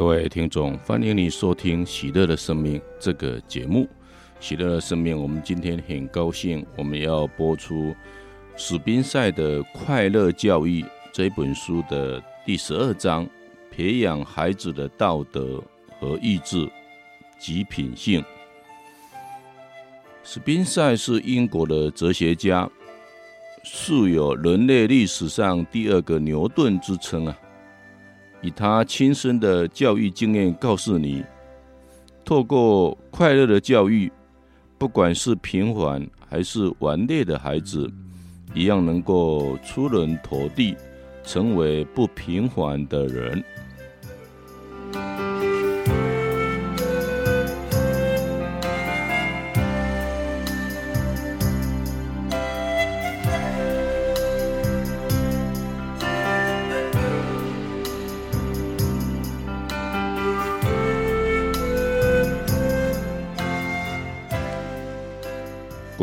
各位听众，欢迎你收听《喜乐的生命》这个节目。《喜乐的生命》，我们今天很高兴，我们要播出史宾赛的《快乐教育》这本书的第十二章：培养孩子的道德和意志及品性。史宾赛是英国的哲学家，素有人类历史上第二个牛顿之称啊。以他亲身的教育经验告诉你，透过快乐的教育，不管是平凡还是顽劣的孩子，一样能够出人头地，成为不平凡的人。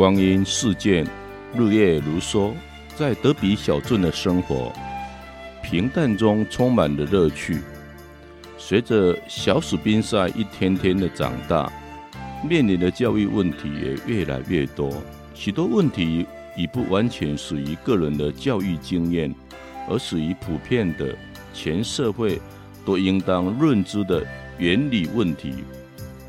光阴似箭，日月如梭，在德比小镇的生活，平淡中充满了乐趣。随着小史宾赛一天天的长大，面临的教育问题也越来越多。许多问题已不完全属于个人的教育经验，而属于普遍的全社会都应当认知的原理问题。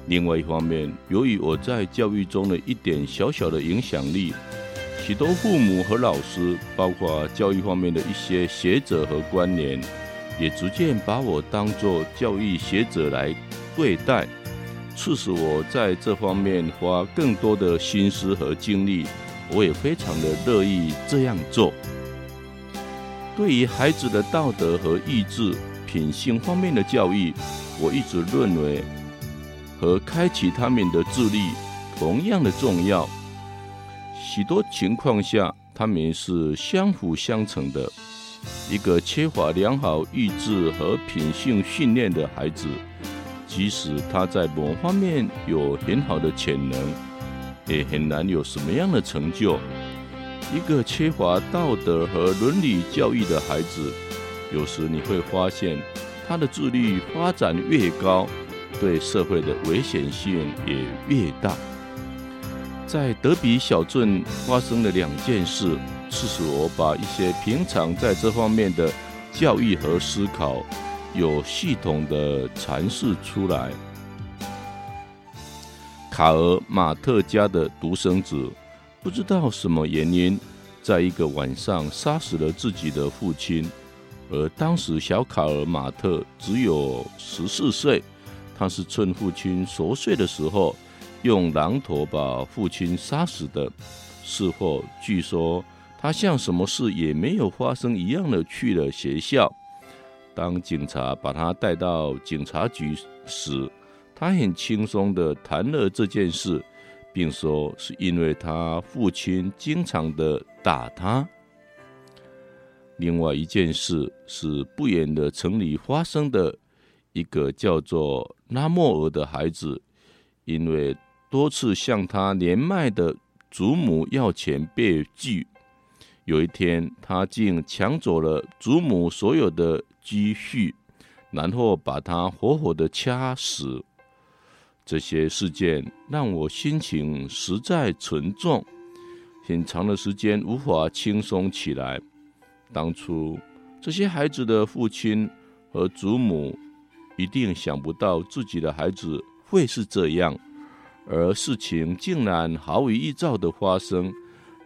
另外一方面，由于我在教育中的一点小小的影响力，许多父母和老师，包括教育方面的一些学者和官员，也逐渐把我当作教育学者来对待，促使我在这方面花更多的心思和精力。我也非常的乐意这样做。对于孩子的道德和意志、品性方面的教育，我一直认为。和开启他们的智力同样的重要。许多情况下，他们是相辅相成的。一个缺乏良好意志和品性训练的孩子，即使他在某方面有很好的潜能，也很难有什么样的成就。一个缺乏道德和伦理教育的孩子，有时你会发现，他的智力发展越高。对社会的危险性也越大。在德比小镇发生了两件事，促使我把一些平常在这方面的教育和思考有系统的阐释出来。卡尔马特家的独生子不知道什么原因，在一个晚上杀死了自己的父亲，而当时小卡尔马特只有十四岁。他是趁父亲熟睡的时候，用榔头把父亲杀死的。事后据说他像什么事也没有发生一样的去了学校。当警察把他带到警察局时，他很轻松地谈了这件事，并说是因为他父亲经常的打他。另外一件事是不远的城里发生的。一个叫做拉莫尔的孩子，因为多次向他年迈的祖母要钱被拒，有一天他竟抢走了祖母所有的积蓄，然后把他活活的掐死。这些事件让我心情实在沉重，很长的时间无法轻松起来。当初这些孩子的父亲和祖母。一定想不到自己的孩子会是这样，而事情竟然毫无预兆的发生，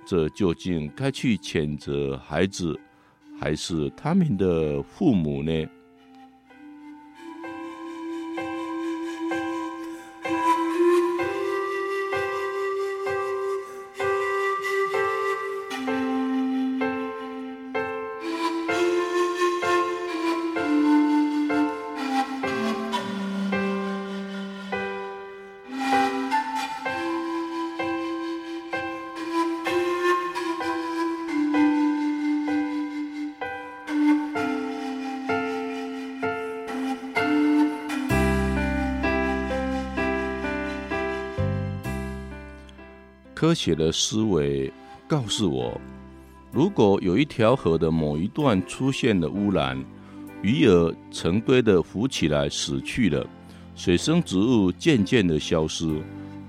这究竟该去谴责孩子，还是他们的父母呢？科学的思维告诉我，如果有一条河的某一段出现了污染，鱼儿成堆的浮起来死去了，水生植物渐渐的消失，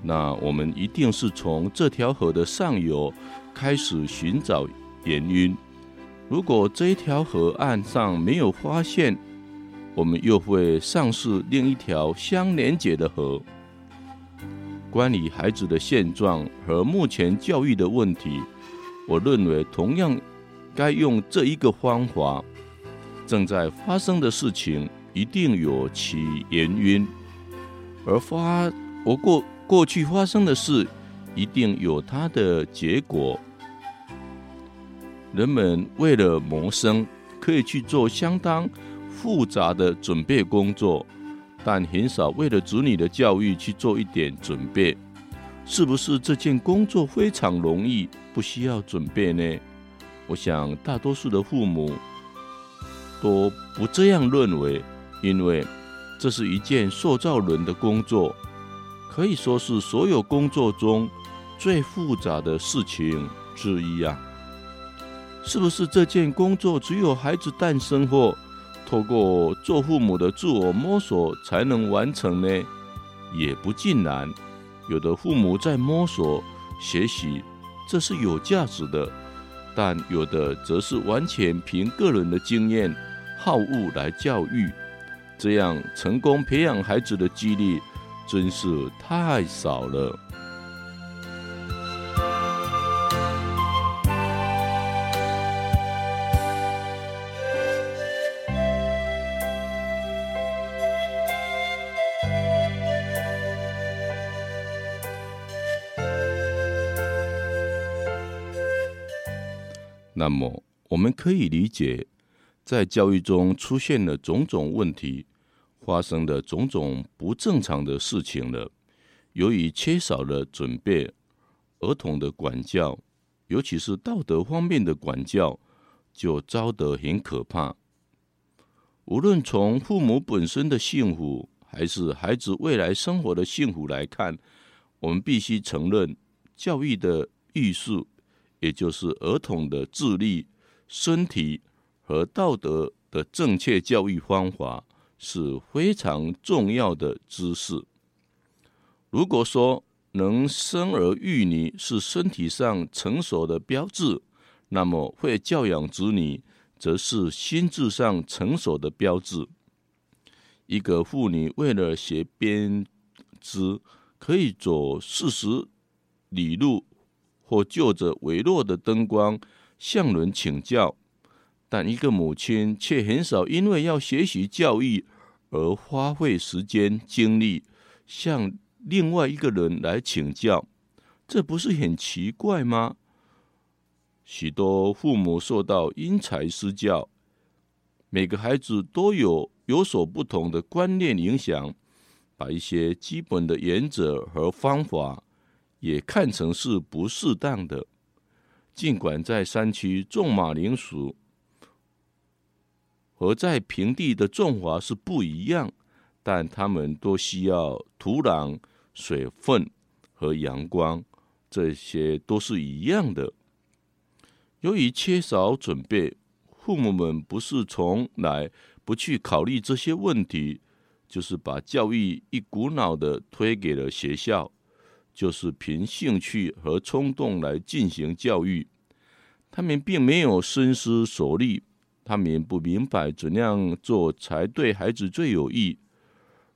那我们一定是从这条河的上游开始寻找原因。如果这一条河岸上没有发现，我们又会丧失另一条相连接的河。关于孩子的现状和目前教育的问题，我认为同样该用这一个方法。正在发生的事情一定有其原因，而发我过过去发生的事一定有它的结果。人们为了谋生，可以去做相当复杂的准备工作，但很少为了子女的教育去做一点准备。是不是这件工作非常容易，不需要准备呢？我想大多数的父母都不这样认为，因为这是一件塑造人的工作，可以说是所有工作中最复杂的事情之一啊。是不是这件工作只有孩子诞生后，透过做父母的自我摸索才能完成呢？也不尽然，有的父母在摸索学习，这是有价值的；但有的则是完全凭个人的经验、好恶来教育，这样成功培养孩子的几率真是太少了。那么，我们可以理解，在教育中出现了种种问题，发生了种种不正常的事情了。由于缺少了准备，儿童的管教，尤其是道德方面的管教，就糟得很可怕。无论从父母本身的幸福，还是孩子未来生活的幸福来看，我们必须承认，教育的艺术。也就是儿童的智力、身体和道德的正确教育方法是非常重要的知识。如果说能生儿育女是身体上成熟的标志，那么会教养子女则是心智上成熟的标志。一个妇女为了学编织，可以走四十里路。或就着微弱的灯光向人请教，但一个母亲却很少因为要学习教育而花费时间精力向另外一个人来请教，这不是很奇怪吗？许多父母受到因材施教，每个孩子都有有所不同的观念影响，把一些基本的原则和方法。也看成是不适当的。尽管在山区种马铃薯和在平地的种法是不一样，但它们都需要土壤、水分和阳光，这些都是一样的。由于缺少准备，父母们不是从来不去考虑这些问题，就是把教育一股脑的推给了学校。就是凭兴趣和冲动来进行教育，他们并没有深思熟虑，他们不明白怎样做才对孩子最有益。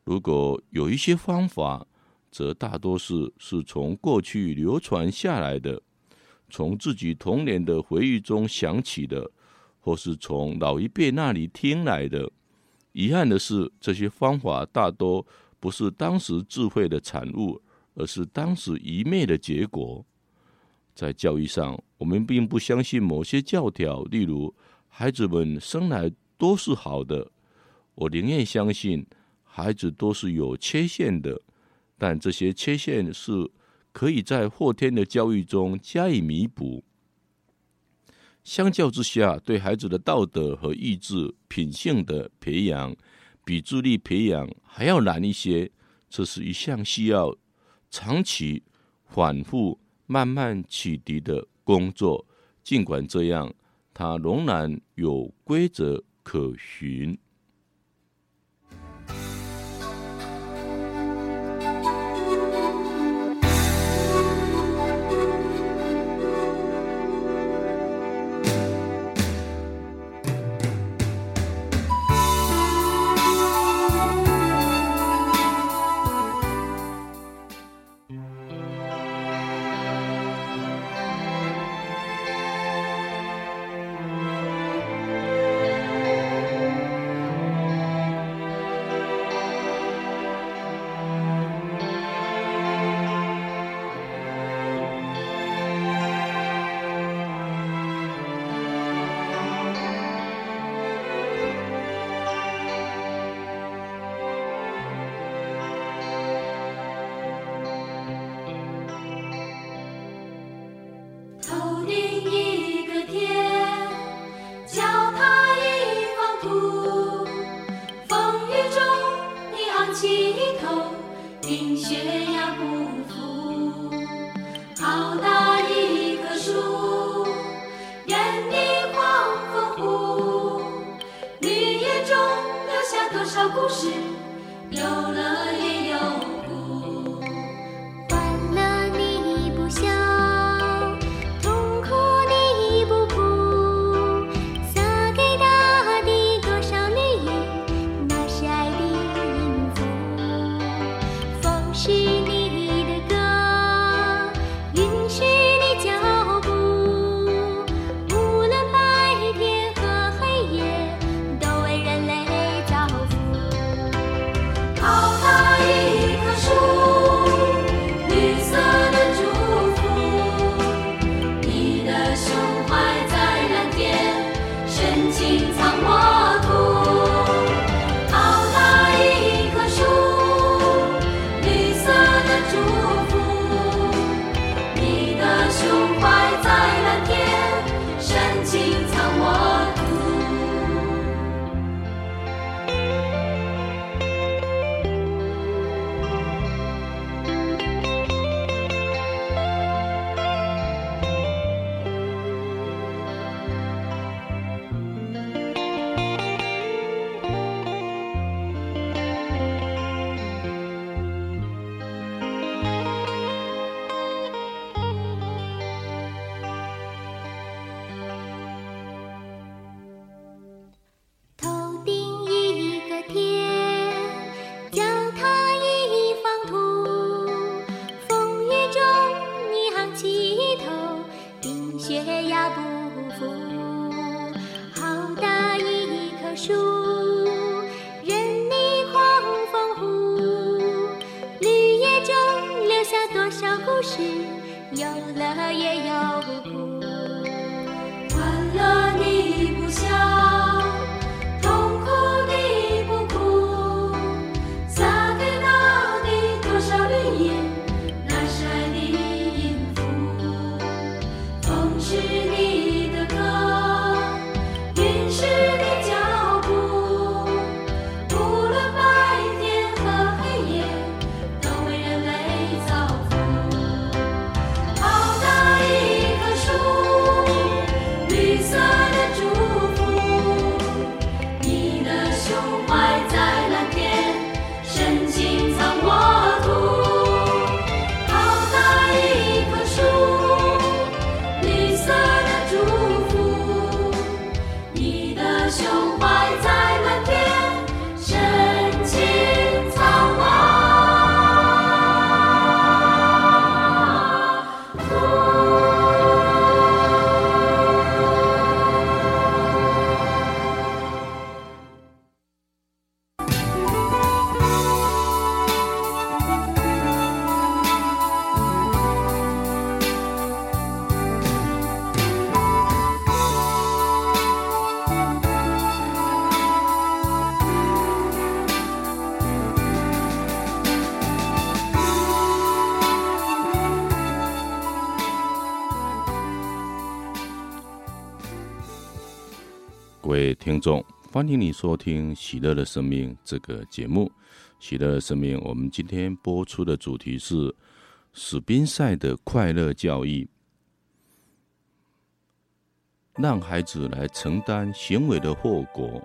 如果有一些方法，则大多数是从过去流传下来的，从自己童年的回忆中想起的，或是从老一辈那里听来的。遗憾的是，这些方法大多不是当时智慧的产物。而是当时愚昧的结果。在教育上，我们并不相信某些教条，例如孩子们生来都是好的。我宁愿相信孩子都是有缺陷的，但这些缺陷是可以在后天的教育中加以弥补。相较之下，对孩子的道德和意志、品性的培养，比智力培养还要难一些。这是一项需要。长期、反复、慢慢启迪的工作，尽管这样，它仍然有规则可循。欢迎你收听《喜乐的生命》这个节目。《喜乐的生命》，我们今天播出的主题是史宾赛的快乐教育，让孩子来承担行为的后果。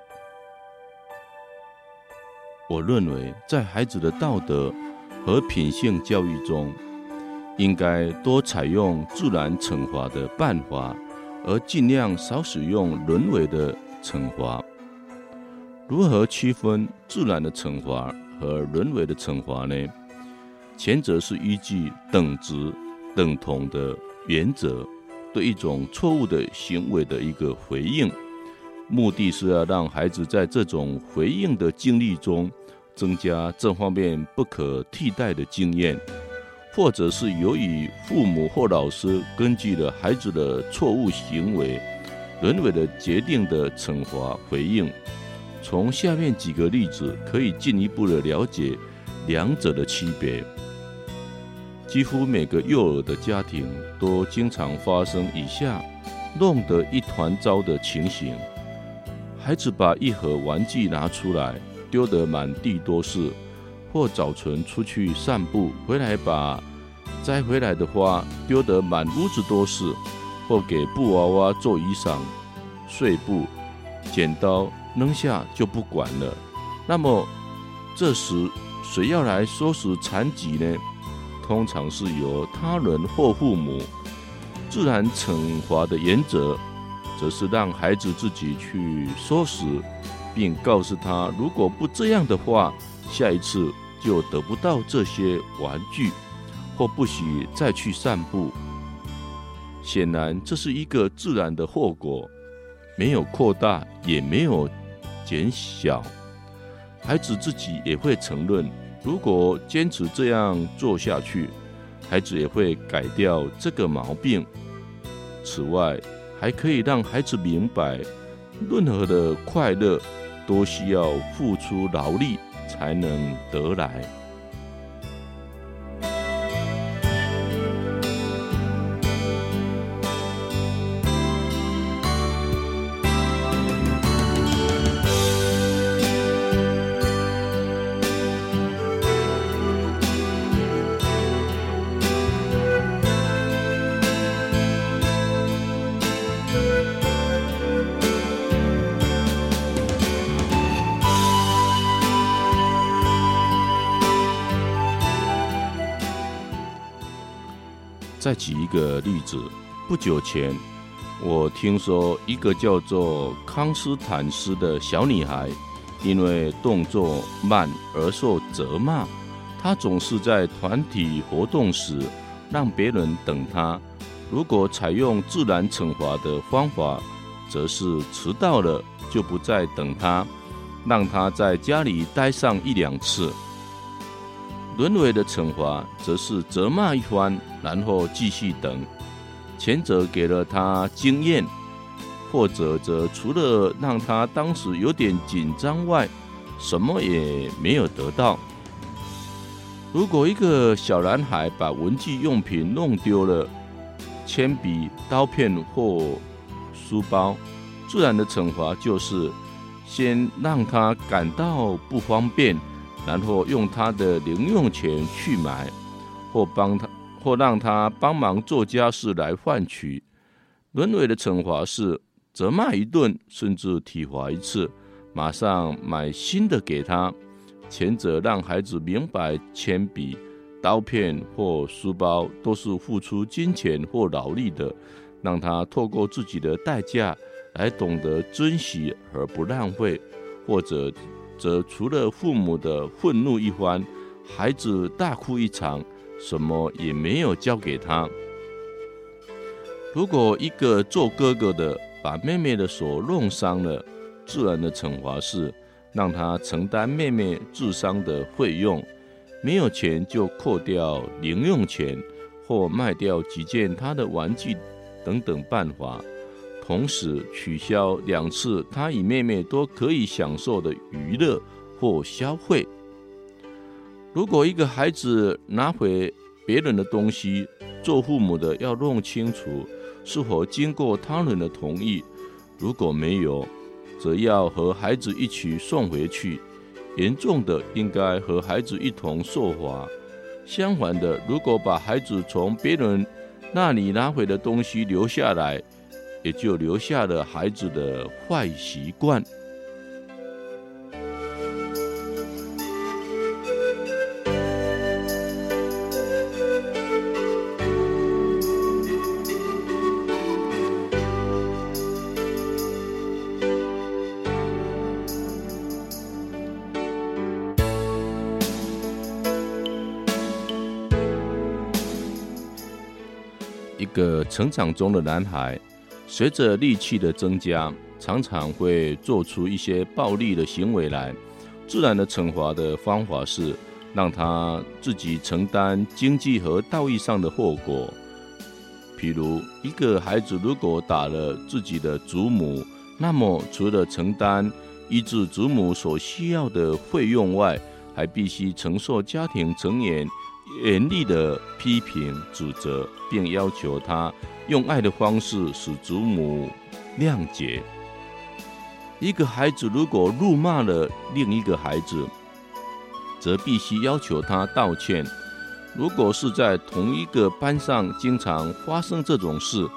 我认为，在孩子的道德和品性教育中，应该多采用自然惩罚的办法，而尽量少使用人为的。惩罚，如何区分自然的惩罚和人为的惩罚呢？前者是依据等值、等同的原则，对一种错误的行为的一个回应，目的是要让孩子在这种回应的经历中，增加这方面不可替代的经验，或者是由于父母或老师根据了孩子的错误行为。人为的决定的惩罚回应，从下面几个例子可以进一步的了解两者的区别。几乎每个幼儿的家庭都经常发生以下弄得一团糟的情形：孩子把一盒玩具拿出来，丢得满地都是，或早晨出去散步，回来把摘回来的花丢得满屋子都是，或给布娃娃做衣裳、睡布、剪刀扔下就不管了。那么这时谁要来收拾残局呢？通常是由他人或父母。自然惩罚的原则，则是让孩子自己去收拾，并告诉他，如果不这样的话，下一次就得不到这些玩具，或不许再去散步。显然，这是一个自然的后果，没有扩大，也没有减小。孩子自己也会承认，如果坚持这样做下去，孩子也会改掉这个毛病。此外，还可以让孩子明白，任何的快乐都需要付出劳力才能得来。举一个例子，不久前，我听说一个叫做康斯坦斯的小女孩，因为动作慢而受责骂。她总是在团体活动时让别人等她。如果采用自然惩罚的方法，则是迟到了就不再等她，让她在家里待上一两次。沦为的惩罚则是责骂一番，然后继续等。前者给了他经验，后者则除了让他当时有点紧张外，什么也没有得到。如果一个小男孩把文具用品弄丢了，铅笔、刀片或书包，自然的惩罚就是先让他感到不方便。然后用他的零用钱去买，或帮他，或让他帮忙做家事来换取。沦为的惩罚是责骂一顿，甚至体罚一次，马上买新的给他。前者让孩子明白，铅笔、刀片或书包都是付出金钱或劳力的，让他透过自己的代价来懂得珍惜而不浪费，或者。则除了父母的愤怒一番，孩子大哭一场，什么也没有教给他。如果一个做哥哥的把妹妹的手弄伤了，自然的惩罚是让他承担妹妹治伤的费用，没有钱就扣掉零用钱，或卖掉几件他的玩具等等办法。同时取消两次他与妹妹都可以享受的娱乐或消费。如果一个孩子拿回别人的东西，做父母的要弄清楚是否经过他人的同意。如果没有，则要和孩子一起送回去。严重的应该和孩子一同受罚。相反的，如果把孩子从别人那里拿回的东西留下来，也就留下了孩子的坏习惯。一个成长中的男孩。随着力气的增加，常常会做出一些暴力的行为来。自然的惩罚的方法是让他自己承担经济和道义上的后果。譬如，一个孩子如果打了自己的祖母，那么除了承担医治祖母所需要的费用外，还必须承受家庭成员严厉的批评指责，并要求他。用爱的方式使祖母谅解。一个孩子如果怒骂了另一个孩子，则必须要求他道歉。如果是在同一个班上经常发生这种事，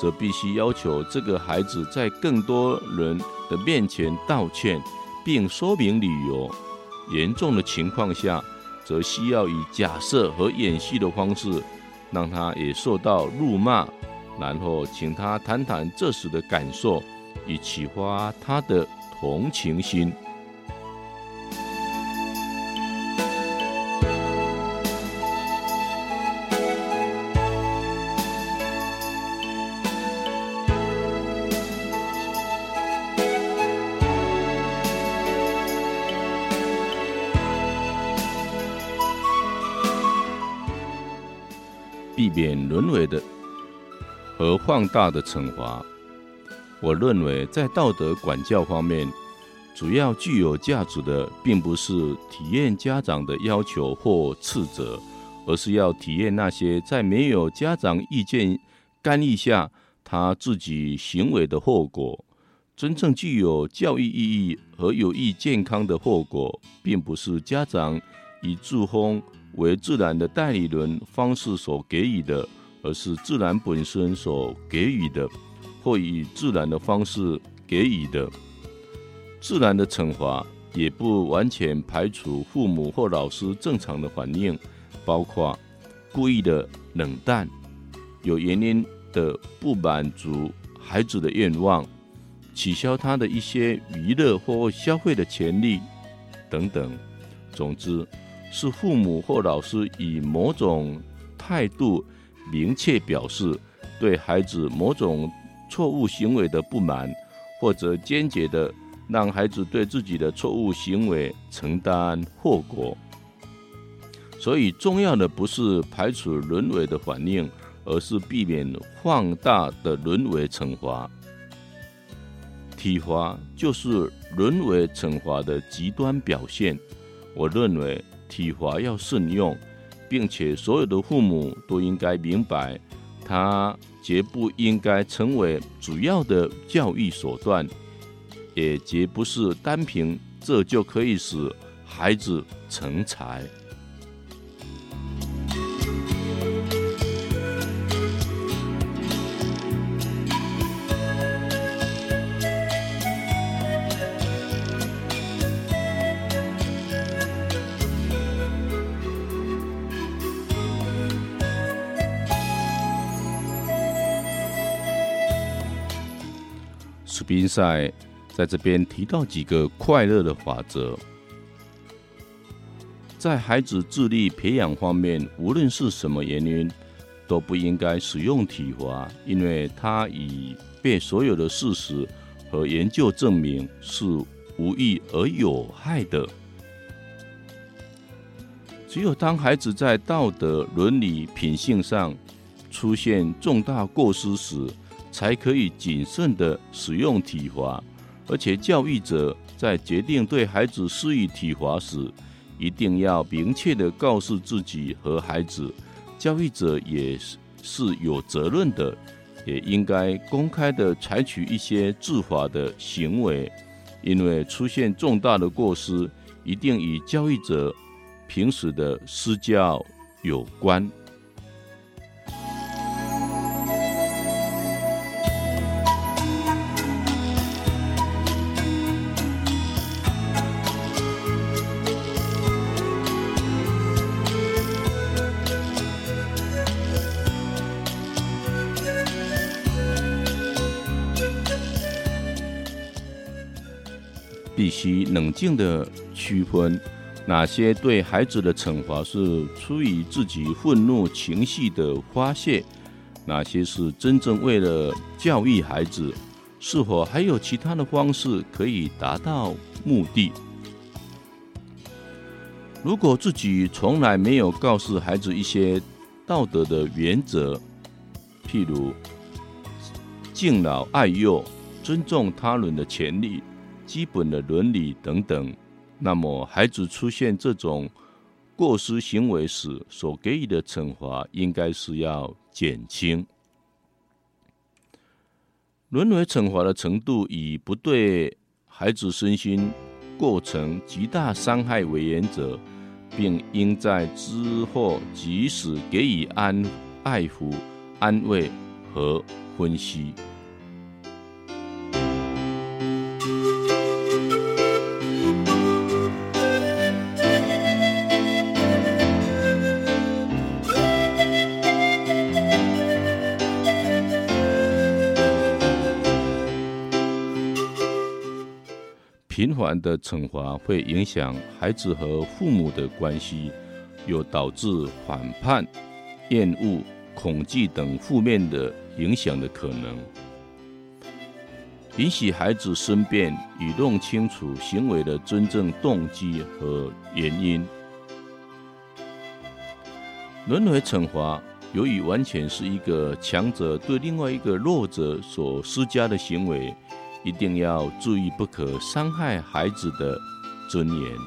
则必须要求这个孩子在更多人的面前道歉，并说明理由。严重的情况下，则需要以假设和演戏的方式，让他也受到辱骂，然后请他谈谈这时的感受，以启发他的同情心。避免沦为的和放大的惩罚。我认为，在道德管教方面，主要具有价值的，并不是体验家长的要求或斥责，而是要体验那些在没有家长意见干预下，他自己行为的后果。真正具有教育意义和有益健康的后果，并不是家长以自封为自然的代理人方式所给予的，而是自然本身所给予的，或以自然的方式给予的。自然的惩罚也不完全排除父母或老师正常的反应，包括故意的冷淡、有原因的不满足孩子的愿望、取消他的一些娱乐或消费的权利等等。总之，是父母或老师以某种态度明确表示对孩子某种错误行为的不满，或者坚决的让孩子对自己的错误行为承担后果。所以，重要的不是排除沦为的反应，而是避免放大的沦为惩罚。体罚就是沦为惩罚的极端表现。我认为。体罚要慎用，并且所有的父母都应该明白，它绝不应该成为主要的教育手段，也绝不是单凭这就可以使孩子成才。宾塞在这边提到几个快乐的法则，在孩子智力培养方面，无论是什么原因，都不应该使用体罚，因为它已被所有的事实和研究证明是无益而有害的。只有当孩子在道德、伦理、品性上出现重大过失时，才可以谨慎地使用体罚，而且教育者在决定对孩子施以体罚时，一定要明确地告诉自己和孩子，教育者也是是有责任的，也应该公开地采取一些治罚的行为，因为出现重大的过失，一定与教育者平时的施教有关。必须冷静地区分哪些对孩子的惩罚是出于自己愤怒情绪的发泄，哪些是真正为了教育孩子，是否还有其他的方式可以达到目的。如果自己从来没有告诉孩子一些道德的原则，譬如敬老爱幼、尊重他人的权利。基本的伦理等等，那么孩子出现这种过失行为时，所给予的惩罚应该是要减轻。沦为惩罚的程度，以不对孩子身心构成极大伤害为原则，并应在之后及时给予安爱抚、安慰和分析。的惩罚会影响孩子和父母的关系，又导致反叛、厌恶、恐惧等负面的影响的可能。允许孩子申辩，以弄清楚行为的真正动机和原因。轮回惩罚由于完全是一个强者对另外一个弱者所施加的行为。一定要注意，不可伤害孩子的尊严。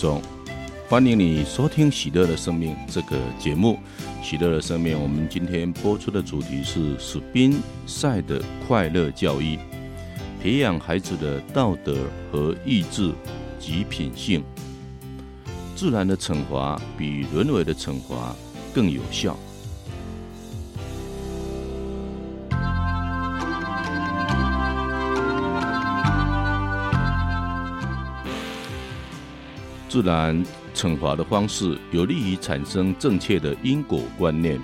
中，欢迎你收听《喜乐的生命》这个节目。《喜乐的生命》，我们今天播出的主题是史宾赛的快乐教育，培养孩子的道德和意志及品性。自然的惩罚比人为的惩罚更有效。自然惩罚的方式有利于产生正确的因果观念。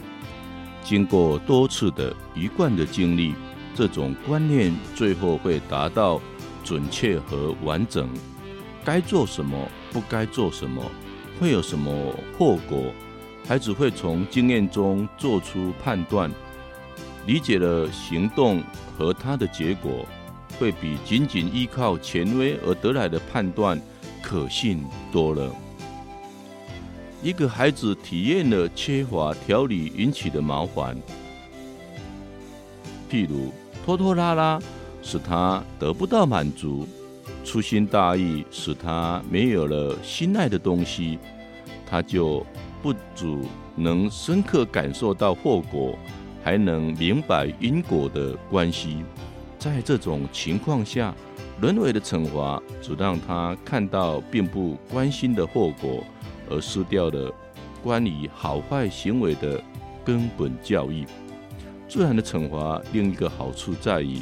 经过多次的一贯的经历，这种观念最后会达到准确和完整。该做什么，不该做什么，会有什么后果，孩子会从经验中做出判断，理解了行动和它的结果，会比仅仅依靠权威而得来的判断可信多了。一个孩子体验了缺乏调理引起的麻烦，譬如拖拖拉拉，使他得不到满足；粗心大意，使他没有了心爱的东西，他就不只能深刻感受到后果，还能明白因果的关系。在这种情况下，人为的惩罚只让他看到并不关心的后果，而失掉了关于好坏行为的根本教义。自然的惩罚另一个好处在于，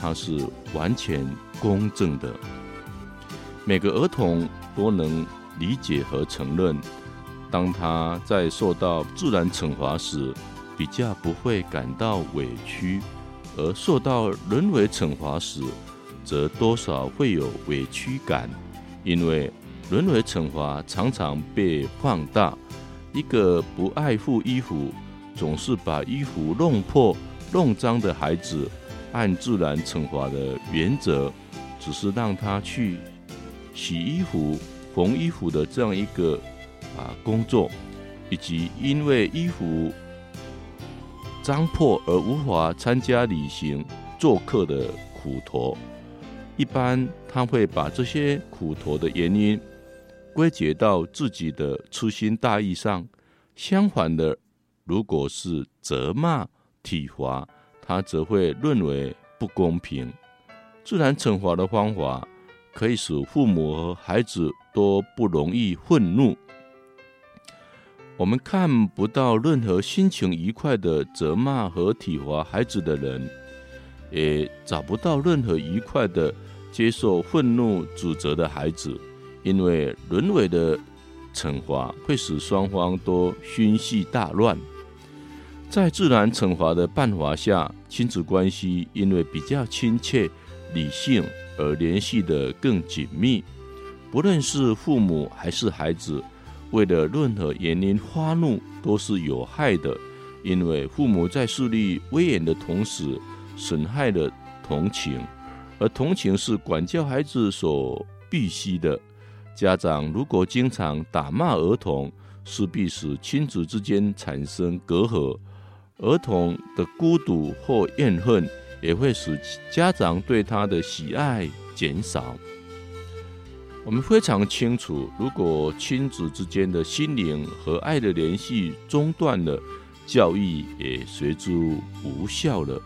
它是完全公正的，每个儿童都能理解和承认。当他在受到自然惩罚时，比较不会感到委屈；而受到人为惩罚时，则多少会有委屈感，因为人为惩罚常常被放大。一个不爱护衣服、总是把衣服弄破、弄脏的孩子，按自然惩罚的原则，只是让他去洗衣服、缝衣服的这样一个啊工作，以及因为衣服脏破而无法参加旅行、做客的苦头。一般他会把这些苦头的原因归结到自己的粗心大意上。相反的，如果是责骂体罚，他则会认为不公平。自然惩罚的方法可以使父母和孩子都不容易愤怒。我们看不到任何心情愉快的责骂和体罚孩子的人。也找不到任何愉快的接受愤怒指责的孩子，因为人为的惩罚会使双方都心绪大乱。在自然惩罚的办法下，亲子关系因为比较亲切、理性而联系得更紧密。不论是父母还是孩子，为了任何原因发怒都是有害的，因为父母在树立威严的同时，损害了同情，而同情是管教孩子所必须的。家长如果经常打骂儿童，势必使亲子之间产生隔阂，儿童的孤独或怨恨也会使家长对他的喜爱减少。我们非常清楚，如果亲子之间的心灵和爱的联系中断了，教育也随之无效了。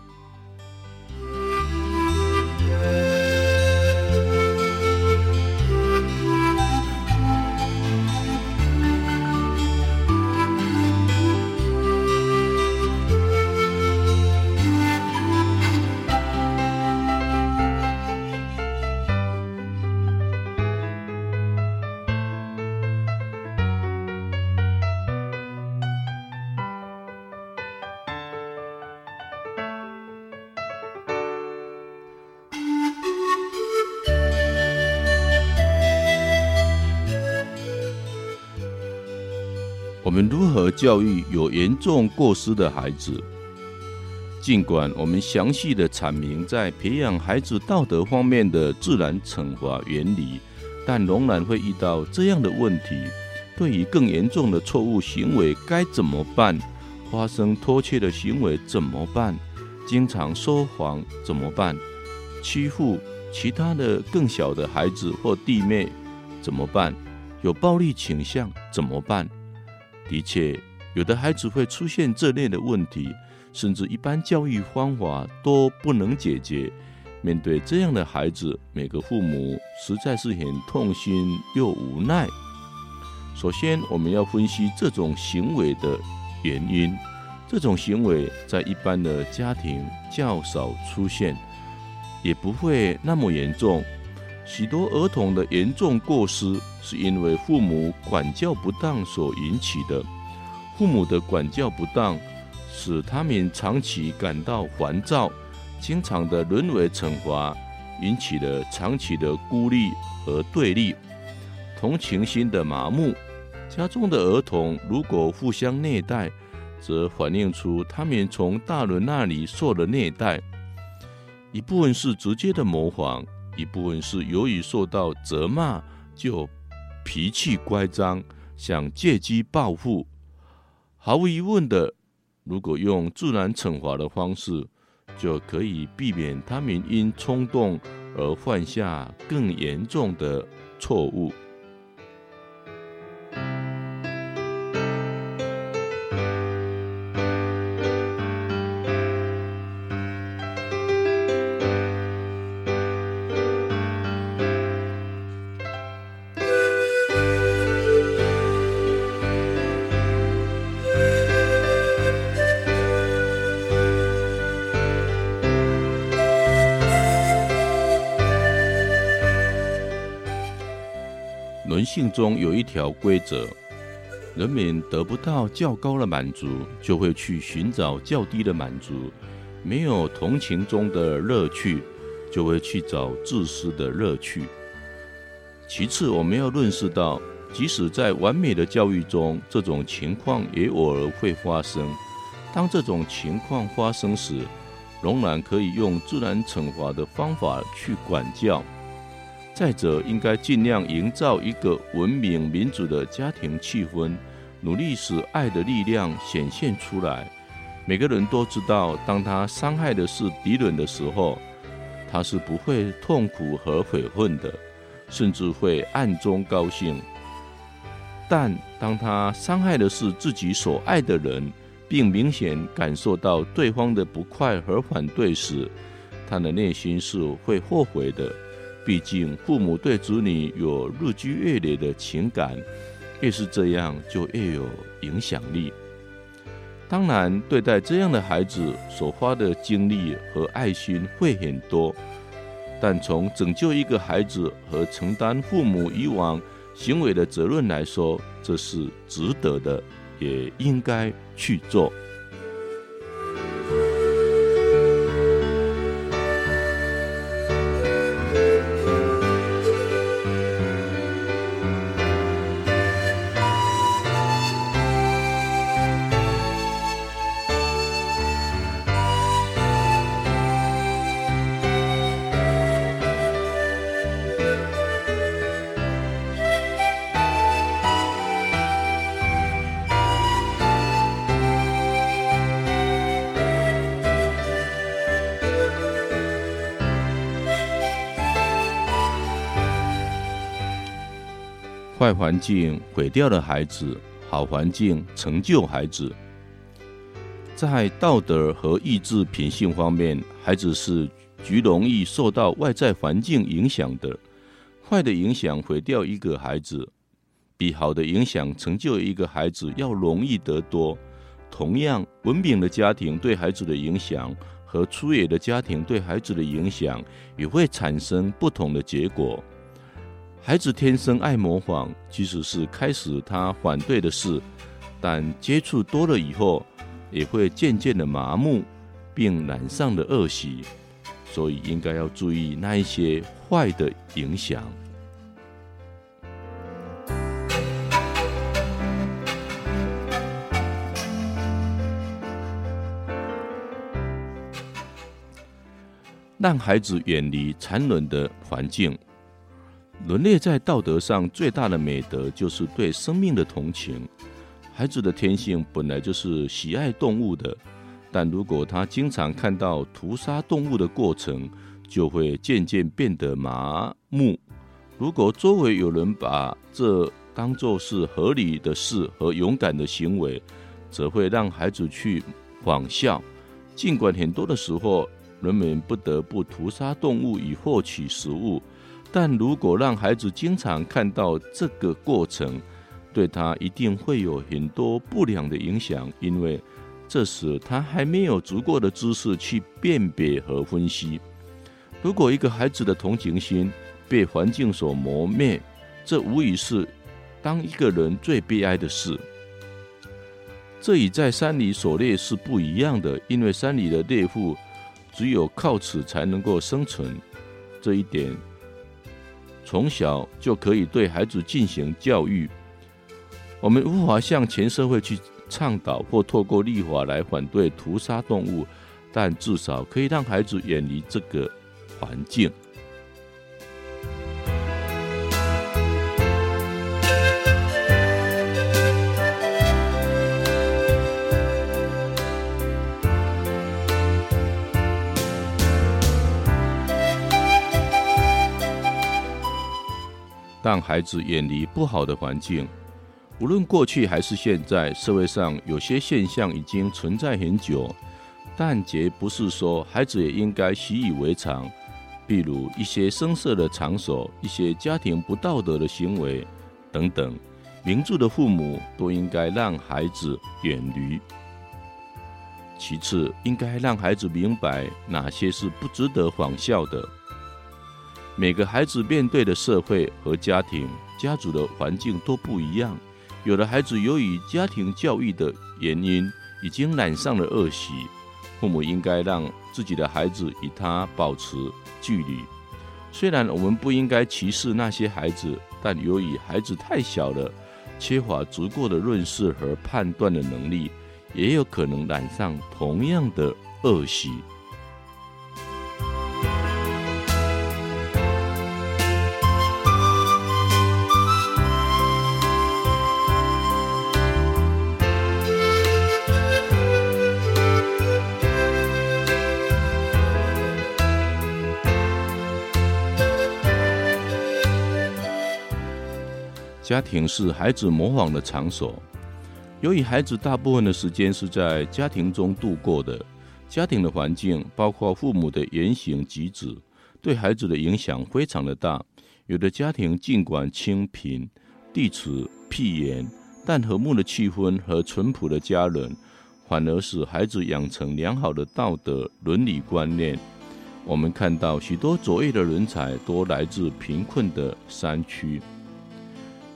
教育有严重过失的孩子？尽管我们详细的阐明在培养孩子道德方面的自然惩罚原理，但仍然会遇到这样的问题：对于更严重的错误行为该怎么办？发生偷窃的行为怎么办？经常说谎怎么办？欺负其他的更小的孩子或弟妹怎么办？有暴力倾向怎么办？的确，有的孩子会出现这类的问题，甚至一般教育方法都不能解决。面对这样的孩子，每个父母实在是很痛心又无奈。首先，我们要分析这种行为的原因。这种行为在一般的家庭较少出现，也不会那么严重。许多儿童的严重过失是因为父母管教不当所引起的。父母的管教不当，使他们长期感到烦躁，经常的沦为惩罚，引起了长期的孤立和对立，同情心的麻木。家中的儿童如果互相虐待，则反映出他们从大人那里受了虐待，一部分是直接的模仿，一部分是由于受到责骂就脾气乖张，想借机报复。毫无疑问的，如果用自然惩罚的方式，就可以避免他们因冲动而犯下更严重的错误。性中有一条规则：人们得不到较高的满足，就会去寻找较低的满足；没有同情中的乐趣，就会去找自私的乐趣。其次，我们要认识到，即使在完美的教育中，这种情况也偶尔会发生。当这种情况发生时，仍然可以用自然惩罚的方法去管教。再者，应该尽量营造一个文明民主的家庭气氛，努力使爱的力量显现出来。每个人都知道，当他伤害的是敌人的时候，他是不会痛苦和悔恨的，甚至会暗中高兴。但当他伤害的是自己所爱的人，并明显感受到对方的不快和反对时，他的内心是会后悔的。毕竟，父母对子女有日积月累的情感，越是这样，就越有影响力。当然，对待这样的孩子所花的精力和爱心会很多，但从拯救一个孩子和承担父母以往行为的责任来说，这是值得的，也应该去做。坏环境毁掉了孩子，好环境成就孩子。在道德和意志品性方面，孩子是极容易受到外在环境影响的。坏的影响毁掉一个孩子，比好的影响成就一个孩子要容易得多。同样，文明的家庭对孩子的影响和粗野的家庭对孩子的影响，也会产生不同的结果。孩子天生爱模仿，即使是开始他反对的事，但接触多了以后，也会渐渐的麻木，并染上了恶习。所以应该要注意那一些坏的影响。让孩子远离残忍的环境。人类在道德上最大的美德就是对生命的同情。孩子的天性本来就是喜爱动物的，但如果他经常看到屠杀动物的过程，就会渐渐变得麻木。如果周围有人把这当作是合理的事和勇敢的行为，则会让孩子去仿效。尽管很多的时候，人们不得不屠杀动物以获取食物。但如果让孩子经常看到这个过程，对他一定会有很多不良的影响，因为这时他还没有足够的知识去辨别和分析。如果一个孩子的同情心被环境所磨灭，这无疑是当一个人最悲哀的事。这与在山里狩猎是不一样的，因为山里的猎户只有靠此才能够生存。这一点从小就可以对孩子进行教育。我们无法向全社会去倡导或透过立法来反对屠杀动物，但至少可以让孩子远离这个环境。让孩子远离不好的环境，无论过去还是现在，社会上有些现象已经存在很久，但绝不是说孩子也应该习以为常。比如一些声色的场所、一些家庭不道德的行为等等，明著的父母都应该让孩子远离。其次，应该让孩子明白哪些是不值得仿效的。每个孩子面对的社会和家庭、家族的环境都不一样。有的孩子由于家庭教育的原因，已经染上了恶习，父母应该让自己的孩子与他保持距离。虽然我们不应该歧视那些孩子，但由于孩子太小了，缺乏足够的认识和判断的能力，也有可能染上同样的恶习。家庭是孩子模仿的场所。由于孩子大部分的时间是在家庭中度过的，家庭的环境，包括父母的言行举止，对孩子的影响非常的大。有的家庭尽管清贫、地处僻远，但和睦的气氛和淳朴的家人，反而使孩子养成良好的道德伦理观念。我们看到许多卓越的人才都来自贫困的山区。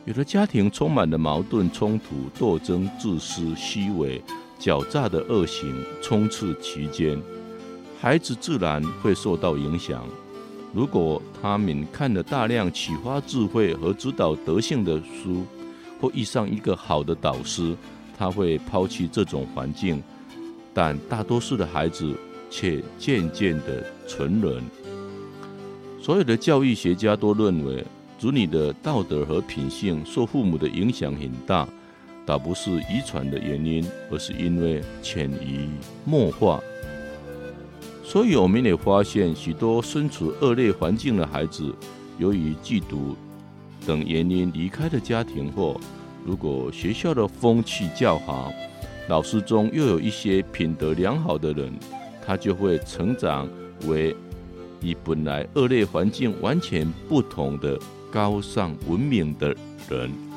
有的家庭充满了矛盾、冲突、斗争、自私、虚伪、狡诈的恶行充斥其间，孩子自然会受到影响。如果他们看了大量启发智慧和指导德性的书，或遇上一个好的导师，他会抛弃这种环境。但大多数的孩子却渐渐的沉沦。所有的教育学家都认为，子女的道德和品性受父母的影响很大，倒不是遗传的原因，而是因为潜移默化。所以我们也发现，许多身处恶劣环境的孩子，由于嫉妒等原因离开了家庭后，如果学校的风气较好，老师中又有一些品德良好的人，他就会成长为与本来恶劣环境完全不同的。高尚文明的人。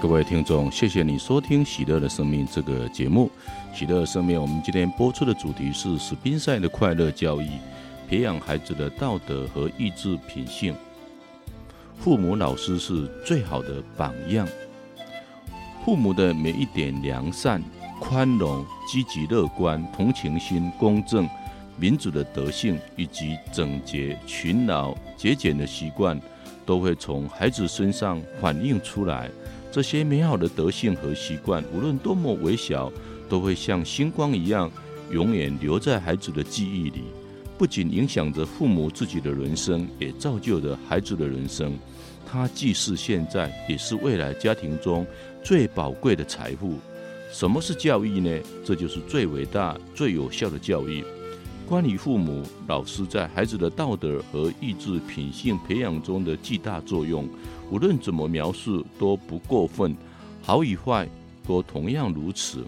各位听众，谢谢你收听《喜乐的生命》这个节目。喜乐的生命，我们今天播出的主题是史宾赛的快乐教育，培养孩子的道德和意志品性。父母、老师是最好的榜样。父母的每一点良善、宽容、积极乐观、同情心、公正、民主的德性，以及整洁、勤劳、节俭的习惯，都会从孩子身上反映出来。这些美好的德性和习惯，无论多么微小，都会像星光一样，永远留在孩子的记忆里。不仅影响着父母自己的人生，也造就着孩子的人生。它既是现在，也是未来家庭中最宝贵的财富。什么是教育呢？这就是最伟大、最有效的教育。关于父母、老师在孩子的道德和意志品性培养中的巨大作用。无论怎么描述都不过分，好与坏都同样如此。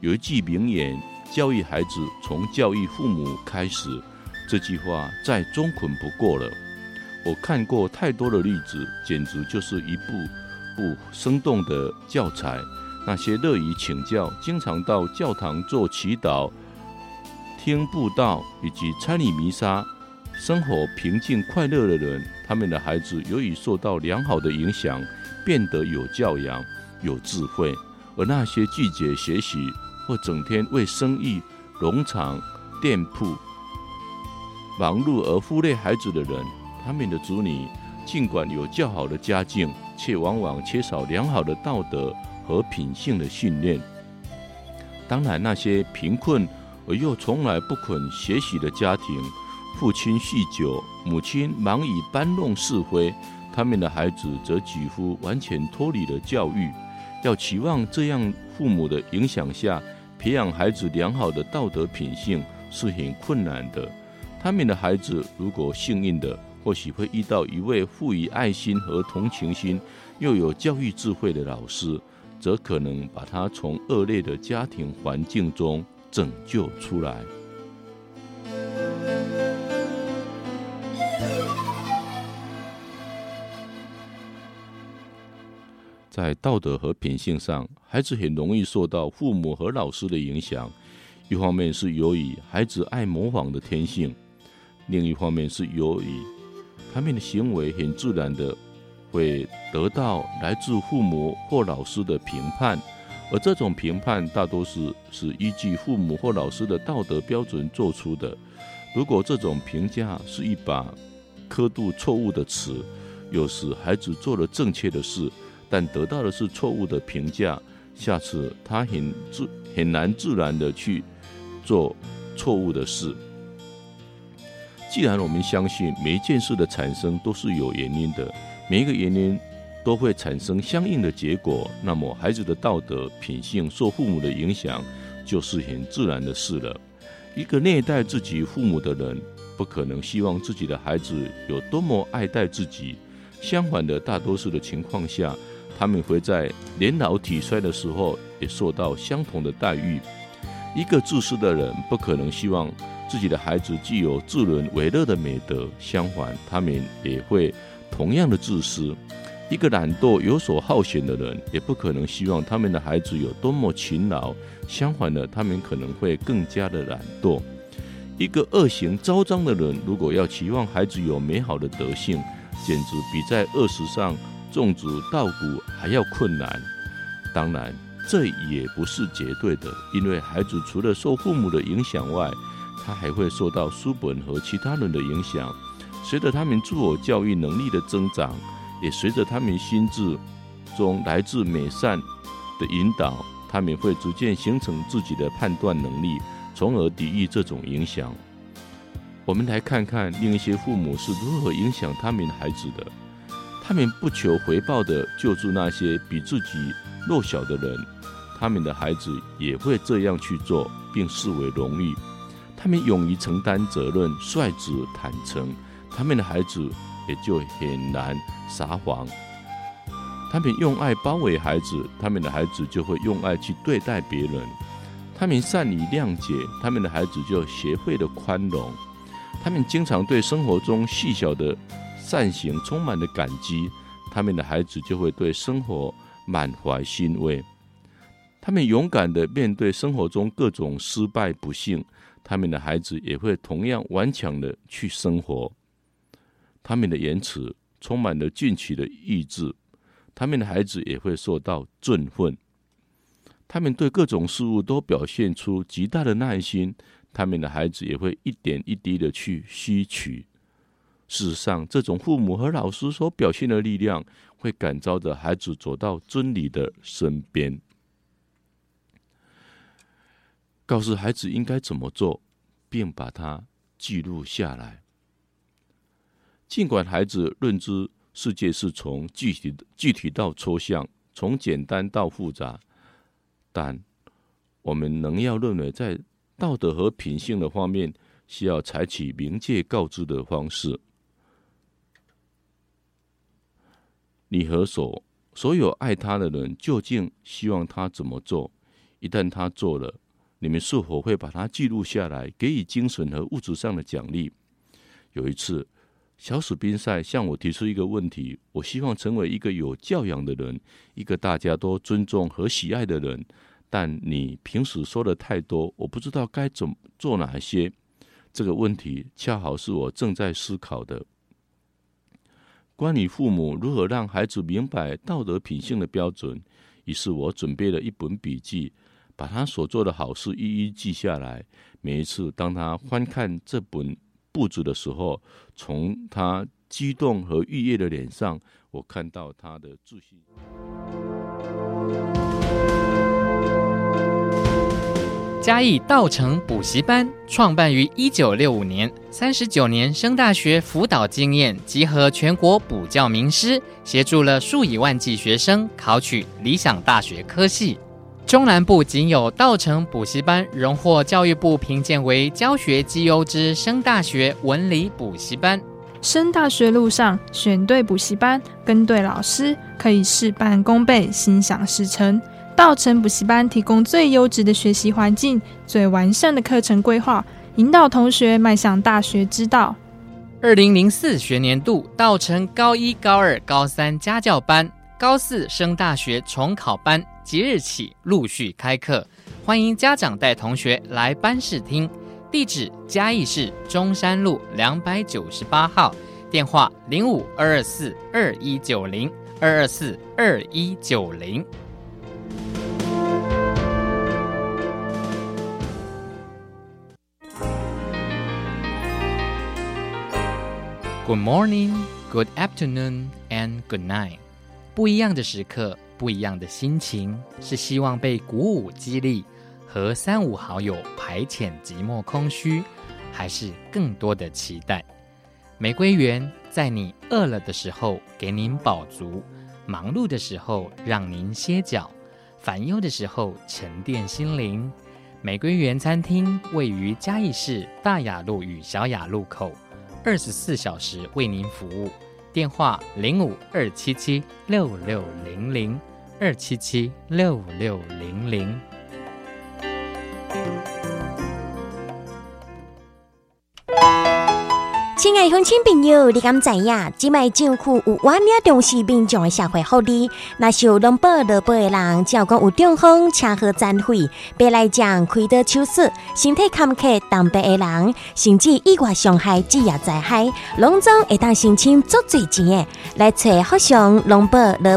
有一句名言：“教育孩子从教育父母开始。”这句话再中肯不过了。我看过太多的例子，简直就是一部部生动的教材。那些乐于请教、经常到教堂做祈祷、听布道以及参与弥撒。生活平静快乐的人，他们的孩子由于受到良好的影响，变得有教养、有智慧；而那些拒绝学习或整天为生意、农场、店铺忙碌而忽略孩子的人，他们的子女尽管有较好的家境，却往往缺少良好的道德和品性的训练。当然，那些贫困而又从来不肯学习的家庭，父亲酗酒，母亲忙于搬弄是非，他们的孩子则几乎完全脱离了教育。要期望这样父母的影响下培养孩子良好的道德品性是很困难的。他们的孩子如果幸运的，或许会遇到一位富于爱心和同情心，又有教育智慧的老师，则可能把他从恶劣的家庭环境中拯救出来。在道德和品性上，孩子很容易受到父母和老师的影响。一方面是由于孩子爱模仿的天性，另一方面是由于他们的行为很自然的会得到来自父母或老师的评判，而这种评判大多是是依据父母或老师的道德标准做出的。如果这种评价是一把刻度错误的尺，有时孩子做了正确的事。但得到的是错误的评价，下次他很自很难自然的去做错误的事。既然我们相信每一件事的产生都是有原因的，每一个原因都会产生相应的结果，那么孩子的道德品性受父母的影响就是很自然的事了。一个虐待自己父母的人，不可能希望自己的孩子有多么爱戴自己。相反的，大多数的情况下，他们会在年老体衰的时候也受到相同的待遇。一个自私的人不可能希望自己的孩子具有助人为乐的美德，相反，他们也会同样的自私。一个懒惰、游手好闲的人也不可能希望他们的孩子有多么勤劳，相反的，他们可能会更加的懒惰。一个恶行昭彰的人，如果要期望孩子有美好的德性，简直比在恶事上种植稻谷还要困难。当然，这也不是绝对的，因为孩子除了受父母的影响外，他还会受到书本和其他人的影响。随着他们自我教育能力的增长，也随着他们心智中来自美善的引导，他们会逐渐形成自己的判断能力。从而抵御这种影响。我们来看看另一些父母是如何影响他们孩子的。他们不求回报地救助那些比自己弱小的人，他们的孩子也会这样去做，并视为荣誉。他们勇于承担责任，率直坦诚，他们的孩子也就很难撒谎。他们用爱包围孩子，他们的孩子就会用爱去对待别人。他们善于谅解，他们的孩子就学会了宽容。他们经常对生活中细小的善行充满了感激，他们的孩子就会对生活满怀欣慰。他们勇敢的面对生活中各种失败不幸，他们的孩子也会同样顽强的去生活。他们的言辞充满了进取的意志，他们的孩子也会受到振奋。他们对各种事物都表现出极大的耐心，他们的孩子也会一点一滴的去吸取。事实上，这种父母和老师所表现的力量，会感召着孩子走到真理的身边，告诉孩子应该怎么做，并把它记录下来。尽管孩子认知世界是从具体具体到抽象，从简单到复杂。但我们仍要认为，在道德和品性的方面，需要采取明确告知的方式。你和所所有爱他的人，究竟希望他怎么做？一旦他做了，你们是否会把它记录下来，给予精神和物质上的奖励？有一次，小史宾塞向我提出一个问题：我希望成为一个有教养的人，一个大家都尊重和喜爱的人。但你平时说的太多，我不知道该怎么做哪些。这个问题恰好是我正在思考的。关于父母如何让孩子明白道德品性的标准，于是我准备了一本笔记，把他所做的好事一一记下来。每一次当他翻看这本，簿子的时候，从他激动和愉悦的脸上，我看到他的自信。嘉义道成补习班创办于一九六五年，三十九年升大学辅导经验，集合全国补教名师，协助了数以万计学生考取理想大学科系。中南部仅有道成补习班荣获教育部评鉴为教学绩优之升大学文理补习班。升大学路上选对补习班，跟对老师，可以事半功倍，心想事成。道成补习班提供最优质的学习环境，最完善的课程规划，引导同学迈向大学之道。二零零四学年度，道成高一、高二、高三家教班、高四升大学重考班。即日起陆续开课，欢迎家长带同学来班试听。地址：嘉义市中山路两百九十八号，电话：零五二二四二一九零二二四二一九零。Good morning, good afternoon, and good night. 不一样的时刻。不一样的心情，是希望被鼓舞激励，和三五好友排遣寂寞空虚，还是更多的期待？玫瑰园在你饿了的时候给您饱足，忙碌的时候让您歇脚，烦忧的时候沉淀心灵。玫瑰园餐厅位于嘉义市大雅路与小雅路口，二十四小时为您服务。电话零五二七七六六零零二七七六六零零。亲爱的乡亲朋友，你敢知影？即卖政府有完了重视民众的社会福利，那受农保劳保的人，只要讲有中风、车祸残废，别来讲开刀手术，身体坎坷、当病的人，甚至意外伤害、职业灾害，拢总会当申请足济钱的，来找福祥农保劳